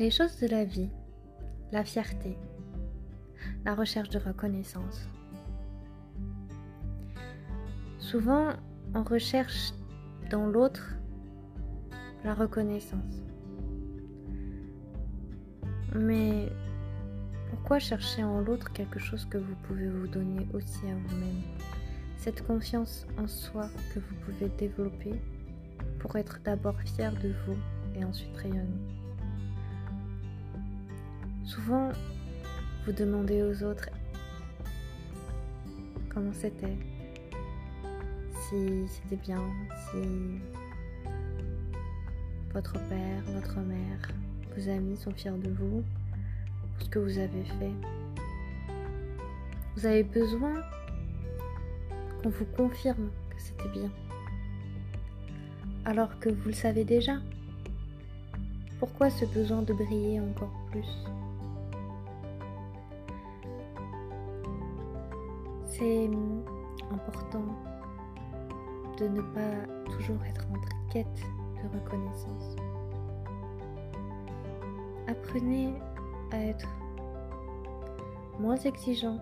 Les choses de la vie, la fierté, la recherche de reconnaissance. Souvent, on recherche dans l'autre la reconnaissance. Mais pourquoi chercher en l'autre quelque chose que vous pouvez vous donner aussi à vous-même? Cette confiance en soi que vous pouvez développer pour être d'abord fier de vous et ensuite rayonner. Souvent, vous demandez aux autres comment c'était, si c'était bien, si votre père, votre mère, vos amis sont fiers de vous pour ce que vous avez fait. Vous avez besoin qu'on vous confirme que c'était bien. Alors que vous le savez déjà. Pourquoi ce besoin de briller encore plus? C'est important de ne pas toujours être en quête de reconnaissance. Apprenez à être moins exigeant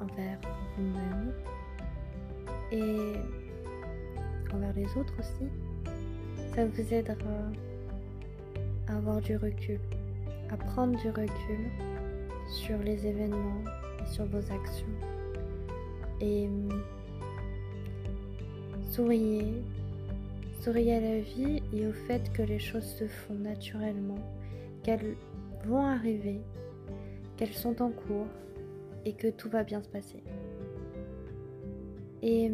envers vous-même et envers les autres aussi. Ça vous aidera à avoir du recul, à prendre du recul sur les événements et sur vos actions. Et souriez, souriez à la vie et au fait que les choses se font naturellement, qu'elles vont arriver, qu'elles sont en cours et que tout va bien se passer. Et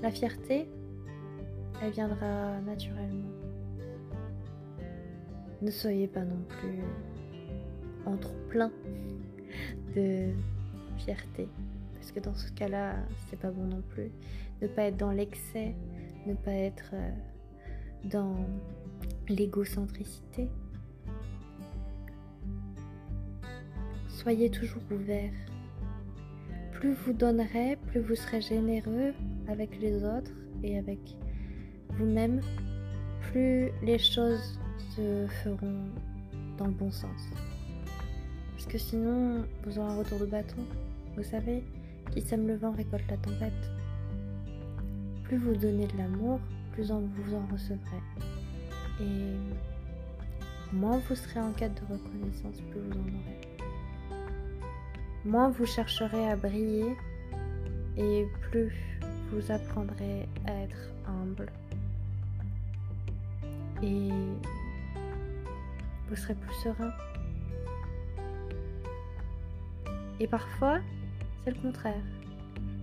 la fierté, elle viendra naturellement. Ne soyez pas non plus en trop plein de fierté. Parce que dans ce cas-là, c'est pas bon non plus. Ne pas être dans l'excès, ne pas être euh, dans l'égocentricité. Soyez toujours ouvert. Plus vous donnerez, plus vous serez généreux avec les autres et avec vous-même, plus les choses se feront dans le bon sens. Parce que sinon, vous aurez un retour de bâton. Vous savez, qui sème le vent récolte la tempête. Plus vous donnez de l'amour, plus vous en recevrez. Et moins vous serez en quête de reconnaissance, plus vous en aurez. Moins vous chercherez à briller et plus vous apprendrez à être humble. Et vous serez plus serein. Et parfois, c'est le contraire.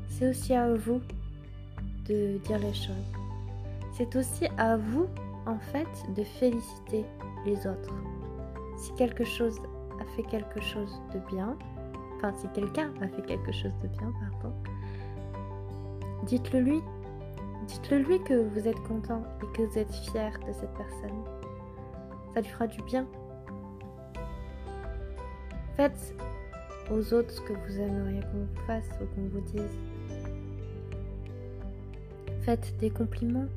C'est aussi à vous de dire les choses. C'est aussi à vous, en fait, de féliciter les autres. Si quelque chose a fait quelque chose de bien, enfin si quelqu'un a fait quelque chose de bien, pardon, dites-le lui. Dites-le lui que vous êtes content et que vous êtes fier de cette personne. Ça lui fera du bien. Faites aux autres ce que vous aimeriez qu'on vous fasse ou qu'on vous dise. Faites des compliments.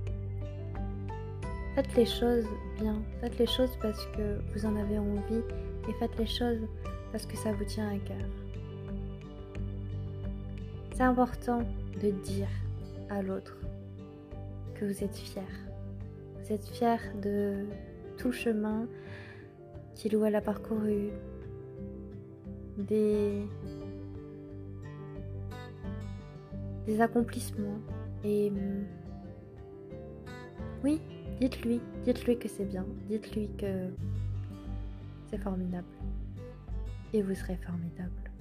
Faites les choses bien. Faites les choses parce que vous en avez envie et faites les choses parce que ça vous tient à cœur. C'est important de dire à l'autre que vous êtes fier. Vous êtes fier de tout chemin qu'il ou elle a parcouru, des, accomplissements. Et oui, dites-lui, dites-lui que c'est bien, dites-lui que c'est formidable. Et vous serez formidable.